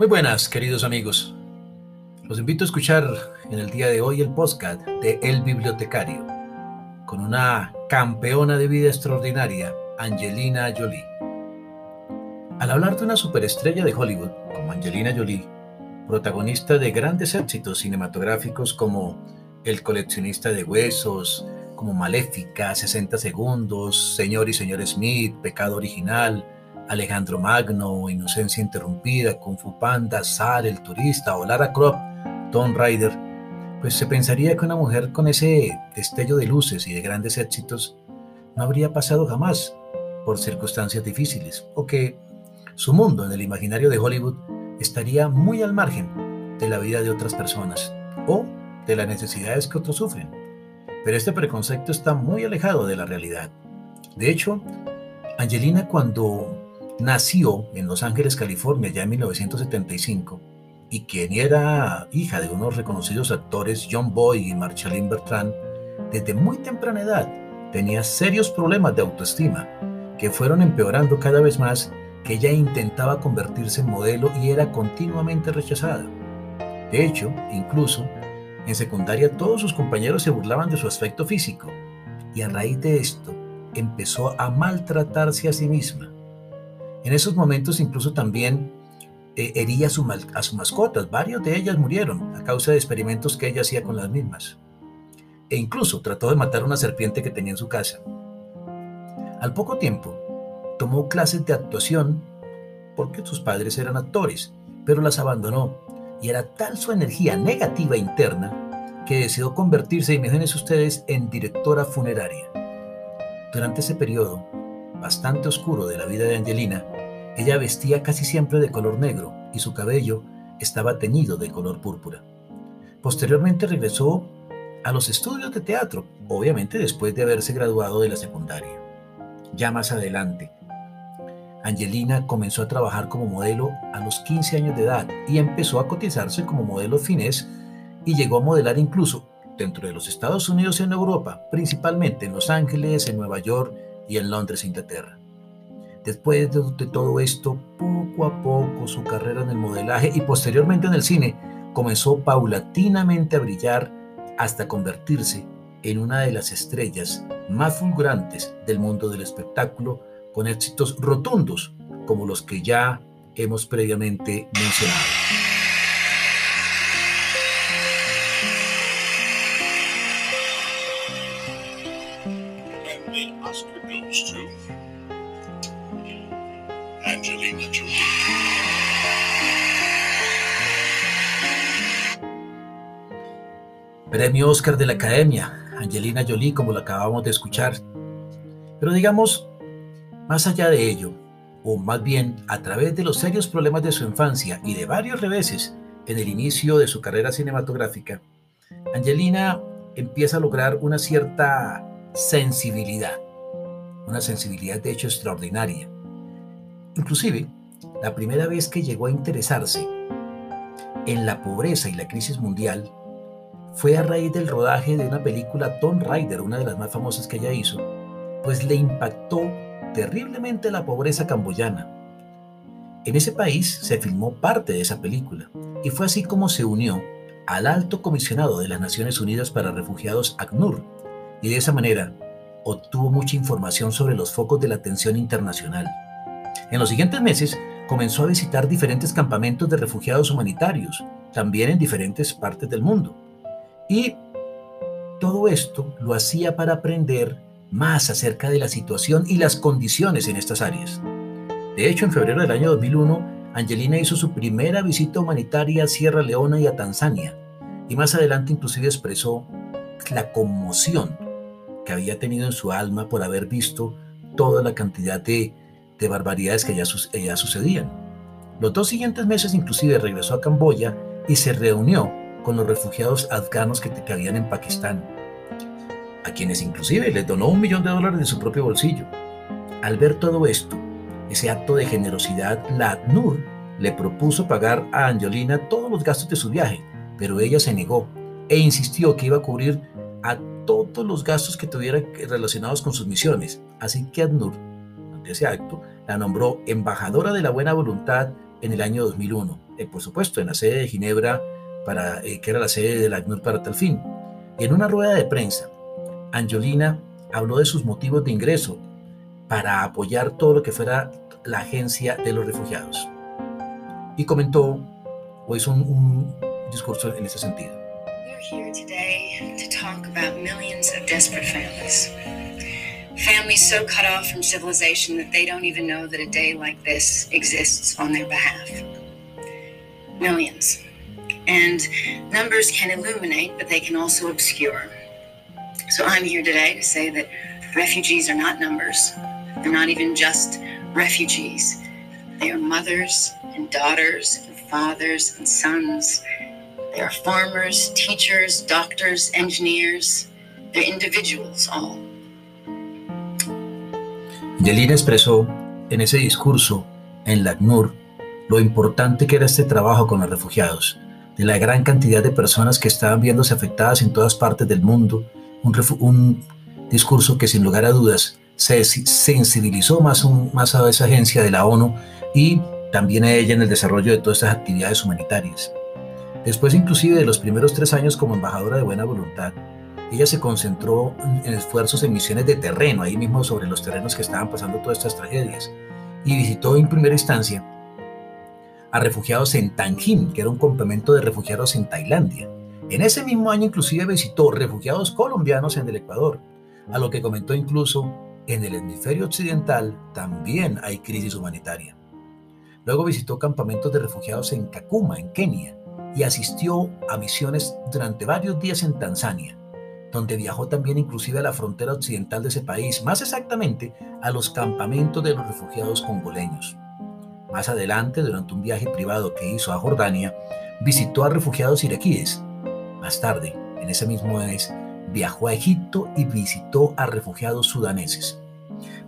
Muy buenas, queridos amigos. Los invito a escuchar en el día de hoy el podcast de El Bibliotecario con una campeona de vida extraordinaria, Angelina Jolie. Al hablar de una superestrella de Hollywood como Angelina Jolie, protagonista de grandes éxitos cinematográficos como El coleccionista de huesos, como Maléfica, 60 segundos, Señor y Señor Smith, Pecado Original, Alejandro Magno, Inocencia Interrumpida, Kung Fu Panda, Sar, El Turista o Lara Croft, Tomb Raider, pues se pensaría que una mujer con ese destello de luces y de grandes éxitos no habría pasado jamás por circunstancias difíciles o que su mundo en el imaginario de Hollywood estaría muy al margen de la vida de otras personas o de las necesidades que otros sufren. Pero este preconcepto está muy alejado de la realidad. De hecho, Angelina cuando nació en Los Ángeles, California, ya en 1975, y quien era hija de unos reconocidos actores, John Boyd y Marceline Bertrand, desde muy temprana edad tenía serios problemas de autoestima, que fueron empeorando cada vez más que ella intentaba convertirse en modelo y era continuamente rechazada. De hecho, incluso, en secundaria todos sus compañeros se burlaban de su aspecto físico, y a raíz de esto empezó a maltratarse a sí misma en esos momentos incluso también eh, hería a, su sus mascotas. Varios de ellas murieron a causa de experimentos que ella hacía con las mismas. E incluso trató de matar una serpiente que tenía en su casa. Al poco tiempo, tomó clases de actuación porque sus padres eran actores, pero las abandonó y era tal su energía negativa interna que decidió convertirse, imagínense ustedes, en directora funeraria. Durante ese periodo, bastante oscuro de la vida de Angelina, ella vestía casi siempre de color negro y su cabello estaba teñido de color púrpura. Posteriormente regresó a los estudios de teatro, obviamente después de haberse graduado de la secundaria. Ya más adelante, Angelina comenzó a trabajar como modelo a los 15 años de edad y empezó a cotizarse como modelo finés y llegó a modelar incluso dentro de los Estados Unidos y en Europa, principalmente en Los Ángeles, en Nueva York y en Londres, Inglaterra. Después de, todo esto, poco a poco su carrera en el modelaje y posteriormente en el cine comenzó paulatinamente a brillar hasta convertirse en una de las estrellas más fulgurantes del mundo del espectáculo, con éxitos rotundos como los que ya hemos previamente mencionado. Premio Oscar de la Academia, Angelina Jolie, como lo acabamos de escuchar. Pero digamos, más allá de ello, o más bien a través de los serios problemas de su infancia y de varios reveses en el inicio de su carrera cinematográfica, Angelina empieza a lograr una cierta sensibilidad, una sensibilidad de hecho extraordinaria. Inclusive, la primera vez que llegó a interesarse en la pobreza y la crisis mundial fue a raíz del rodaje de una película Tomb Raider, una de las más famosas que ella hizo, pues le impactó terriblemente la pobreza camboyana. En ese país se filmó parte de esa película y fue así como se unió al alto comisionado de las Naciones Unidas para Refugiados ACNUR y de esa manera obtuvo mucha información sobre los focos de la atención internacional. En los siguientes meses comenzó a visitar diferentes campamentos de refugiados humanitarios, también en diferentes partes del mundo. Y todo esto lo hacía para aprender más acerca de la situación y las condiciones en estas áreas. De hecho, en febrero del año 2001, Angelina hizo su primera visita humanitaria a Sierra Leona y a Tanzania, y más adelante inclusive expresó la conmoción que había tenido en su alma por haber visto toda la cantidad de, barbaridades que ya, sucedían. Los dos siguientes meses inclusive regresó a Camboya y se reunió con los refugiados afganos que, habían en Pakistán, a quienes inclusive les donó un millón de dólares de su propio bolsillo. Al ver todo esto, ese acto de generosidad, la ACNUR le propuso pagar a Angelina todos los gastos de su viaje, pero ella se negó e insistió que iba a cubrir a todos los gastos que tuviera relacionados con sus misiones. Así que ACNUR, ante ese acto, la nombró embajadora de la buena voluntad en el año 2001, eh, por supuesto, en la sede de Ginebra, para, eh, que era la sede del ACNUR para tal fin. En una rueda de prensa, Angelina habló de sus motivos de ingreso para apoyar todo lo que fuera la agencia de los refugiados. Y comentó o hizo un, un discurso en ese sentido. We're here today to talk about millions of desperate families. Families so cut off from civilization that they don't even know that a day like this exists on their behalf. Millions. And numbers can illuminate, but they can also obscure. So I'm here today to say that refugees are not numbers. They're not even just refugees. They are mothers and daughters and fathers and sons. They are farmers, teachers, doctors, engineers. They're individuals all. Yelena expresó en ese discurso en la ACNUR lo importante que era este trabajo con los refugiados, de la gran cantidad de personas que estaban viéndose afectadas en todas partes del mundo, un, discurso que sin lugar a dudas se sensibilizó más, un, más a esa agencia de la ONU y también a ella en el desarrollo de todas estas actividades humanitarias. Después inclusive de los primeros tres años como embajadora de buena voluntad, ella se concentró en esfuerzos en misiones de terreno, ahí mismo sobre los terrenos que estaban pasando todas estas tragedias, y visitó en primera instancia a refugiados en Tangin, que era un campamento de refugiados en Tailandia. En ese mismo año inclusive visitó refugiados colombianos en el Ecuador, a lo que comentó incluso en el hemisferio occidental también hay crisis humanitaria. Luego visitó campamentos de refugiados en Kakuma, en Kenia, y asistió a misiones durante varios días en Tanzania, donde viajó también inclusive a la frontera occidental de ese país, más exactamente a los campamentos de los refugiados congoleños. Más adelante, durante un viaje privado que hizo a Jordania, visitó a refugiados iraquíes. Más tarde, en ese mismo mes, viajó a Egipto y visitó a refugiados sudaneses.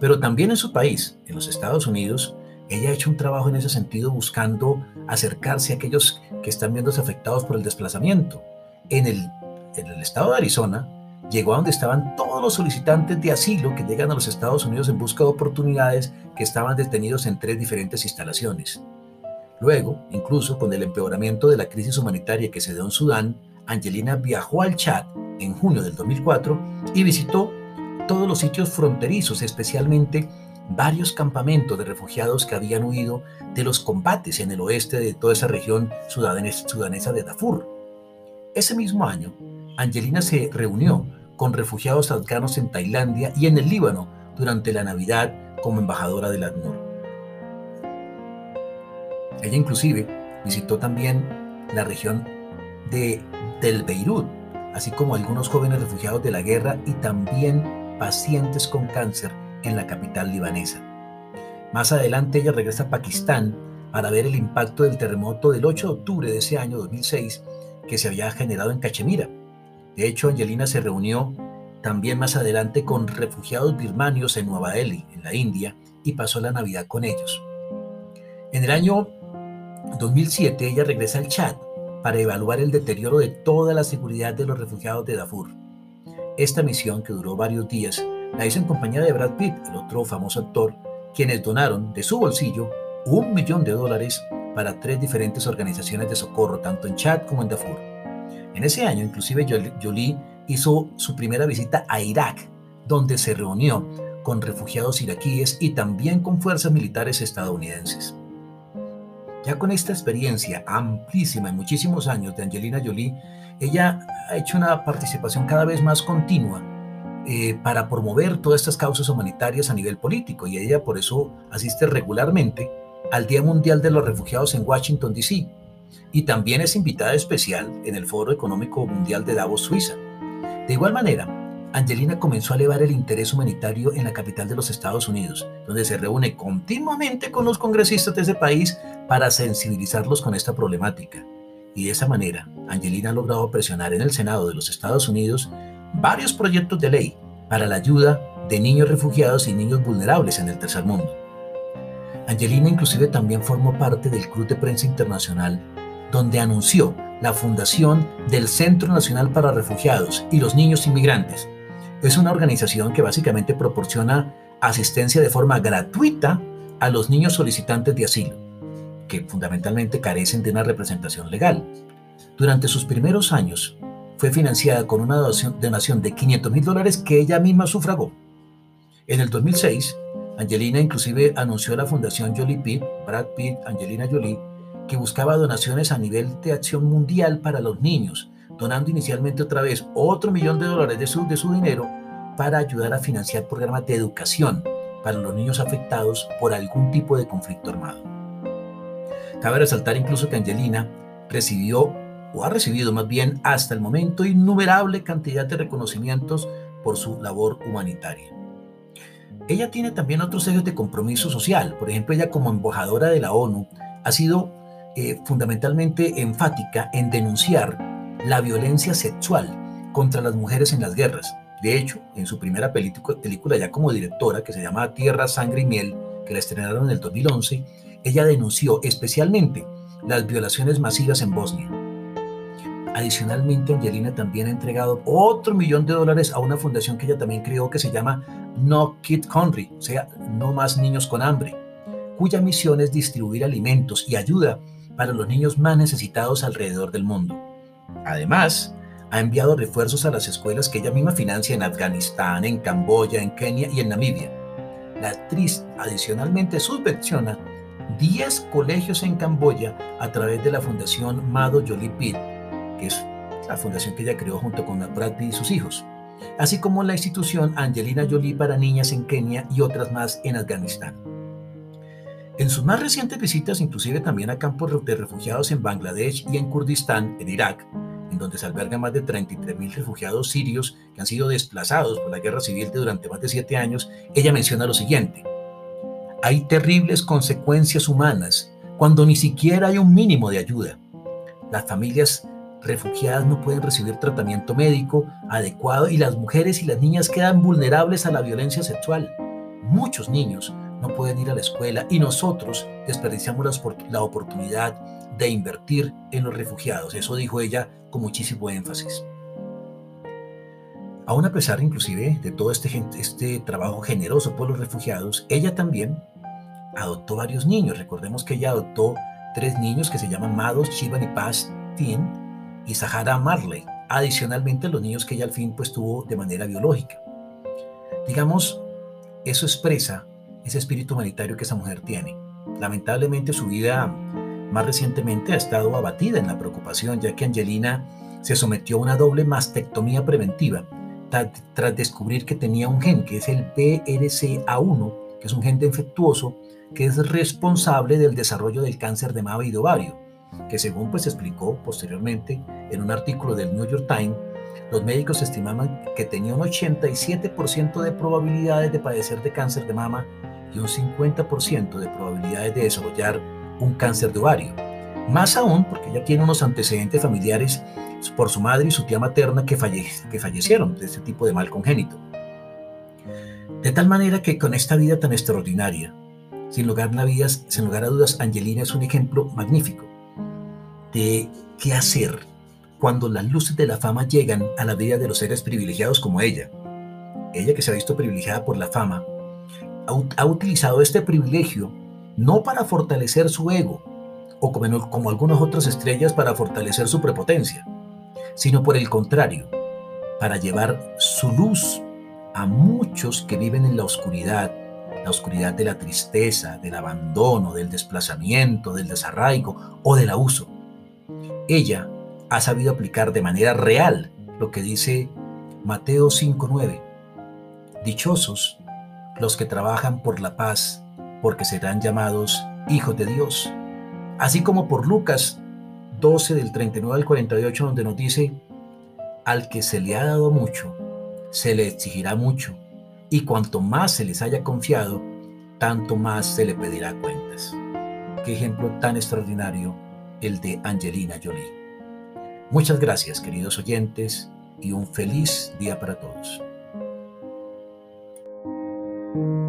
Pero también en su país, en los Estados Unidos, ella ha hecho un trabajo en ese sentido buscando acercarse a aquellos que están viéndose afectados por el desplazamiento. En el, en el estado de Arizona, llegó a donde estaban todos los solicitantes de asilo que llegan a los Estados Unidos en busca de oportunidades que estaban detenidos en tres diferentes instalaciones. Luego, incluso con el empeoramiento de la crisis humanitaria que se dio en Sudán, Angelina viajó al Chad en junio del 2004 y visitó todos los sitios fronterizos, especialmente varios campamentos de refugiados que habían huido de los combates en el oeste de toda esa región sudanesa de Darfur. Ese mismo año, Angelina se reunió con refugiados afganos en Tailandia y en el Líbano durante la Navidad como embajadora del ACNUR. Ella inclusive visitó también la región de del Beirut, así como algunos jóvenes refugiados de la guerra y también pacientes con cáncer en la capital libanesa. Más adelante ella regresa a Pakistán para ver el impacto del terremoto del 8 de octubre de ese año 2006 que se había generado en Cachemira. De hecho, Angelina se reunió también más adelante con refugiados birmanios en Nueva Delhi, en la India, y pasó la Navidad con ellos. En el año 2007 ella regresa al Chad para evaluar el deterioro de toda la seguridad de los refugiados de Darfur. Esta misión, que duró varios días, la hizo en compañía de Brad Pitt, el otro famoso actor, quienes donaron de su bolsillo un millón de dólares para tres diferentes organizaciones de socorro, tanto en Chad como en Darfur. En ese año, inclusive, Jolie hizo su primera visita a Irak, donde se reunió con refugiados iraquíes y también con fuerzas militares estadounidenses. Ya con esta experiencia amplísima en muchísimos años de Angelina Jolie, ella ha hecho una participación cada vez más continua eh, para promover todas estas causas humanitarias a nivel político y ella por eso asiste regularmente al Día Mundial de los Refugiados en Washington, D.C. y también es invitada especial en el Foro Económico Mundial de Davos, Suiza. De igual manera, Angelina comenzó a elevar el interés humanitario en la capital de los Estados Unidos, donde se reúne continuamente con los congresistas de ese país para sensibilizarlos con esta problemática. Y de esa manera, Angelina ha logrado presionar en el Senado de los Estados Unidos varios proyectos de ley para la ayuda de niños refugiados y niños vulnerables en el tercer mundo. Angelina inclusive también formó parte del Club de Prensa Internacional, donde anunció la fundación del Centro Nacional para Refugiados y los Niños Inmigrantes. Es una organización que básicamente proporciona asistencia de forma gratuita a los niños solicitantes de asilo, que fundamentalmente carecen de una representación legal. Durante sus primeros años, fue financiada con una donación, de 500 mil dólares que ella misma sufragó. En el 2006, Angelina inclusive anunció la Fundación Jolie Pitt, Brad Pitt, Angelina Jolie, que buscaba donaciones a nivel de acción mundial para los niños, donando inicialmente otra vez otro millón de dólares de su, de su dinero para ayudar a financiar programas de educación para los niños afectados por algún tipo de conflicto armado. Cabe resaltar incluso que Angelina recibió o ha recibido más bien hasta el momento innumerable cantidad de reconocimientos por su labor humanitaria. Ella tiene también otros sellos de compromiso social. Por ejemplo, ella como embajadora de la ONU ha sido eh, fundamentalmente enfática en denunciar la violencia sexual contra las mujeres en las guerras. De hecho, en su primera película ya como directora, que se llama Tierra, Sangre y Miel, que la estrenaron en el 2011, ella denunció especialmente las violaciones masivas en Bosnia. Adicionalmente, Angelina también ha entregado otro millón de dólares a una fundación que ella también creó que se llama No Kid Hungry, o sea, No Más Niños con Hambre, cuya misión es distribuir alimentos y ayuda para los niños más necesitados alrededor del mundo. Además, ha enviado refuerzos a las escuelas que ella misma financia en Afganistán, en Camboya, en Kenia y en Namibia. La actriz adicionalmente subvenciona 10 colegios en Camboya a través de la Fundación Mado Jolie Pitt que es la fundación que ella creó junto con Pitt y sus hijos, así como la institución Angelina Jolie para niñas en Kenia y otras más en Afganistán. En sus más recientes visitas, inclusive también a campos de refugiados en Bangladesh y en Kurdistán, en Irak, en donde se albergan más de 33.000 refugiados sirios que han sido desplazados por la guerra civil de durante más de siete años, ella menciona lo siguiente. Hay terribles consecuencias humanas cuando ni siquiera hay un mínimo de ayuda. Las familias refugiadas no pueden recibir tratamiento médico adecuado y las mujeres y las niñas quedan vulnerables a la violencia sexual. Muchos niños no pueden ir a la escuela y nosotros desperdiciamos la oportunidad de invertir en los refugiados. Eso dijo ella con muchísimo énfasis. Aún a pesar inclusive de todo este, este trabajo generoso por los refugiados, ella también adoptó varios niños. Recordemos que ella adoptó tres niños que se llaman Mados, Chivan y Paz Tien, y Sahara Marley, adicionalmente los niños que ella al fin pues tuvo de manera biológica. Digamos, eso expresa ese espíritu humanitario que esa mujer tiene. Lamentablemente su vida más recientemente ha estado abatida en la preocupación, ya que Angelina se sometió a una doble mastectomía preventiva tras descubrir que tenía un gen, que es el PRCA1, que es un gen defectuoso, que es responsable del desarrollo del cáncer de mama y de ovario que según pues explicó posteriormente en un artículo del New York Times, los médicos estimaban que tenía un 87% de probabilidades de padecer de cáncer de mama y un 50% de probabilidades de desarrollar un cáncer de ovario. Más aún porque ella tiene unos antecedentes familiares por su madre y su tía materna que, fallecieron de este tipo de mal congénito. De tal manera que con esta vida tan extraordinaria, sin lugar a dudas, Angelina es un ejemplo magnífico de qué hacer cuando las luces de la fama llegan a la vida de los seres privilegiados como ella. Ella que se ha visto privilegiada por la fama, ha, utilizado este privilegio no para fortalecer su ego, o como, como algunas otras estrellas para fortalecer su prepotencia, sino por el contrario, para llevar su luz a muchos que viven en la oscuridad, la oscuridad de la tristeza, del abandono, del desplazamiento, del desarraigo o del abuso. Ella ha sabido aplicar de manera real lo que dice Mateo 5.9. Dichosos los que trabajan por la paz, porque serán llamados hijos de Dios. Así como por Lucas 12 del 39 al 48, donde nos dice, al que se le ha dado mucho, se le exigirá mucho, y cuanto más se les haya confiado, tanto más se le pedirá cuentas. Qué ejemplo tan extraordinario el de Angelina Jolie. Muchas gracias, queridos oyentes, y un feliz día para todos. thank you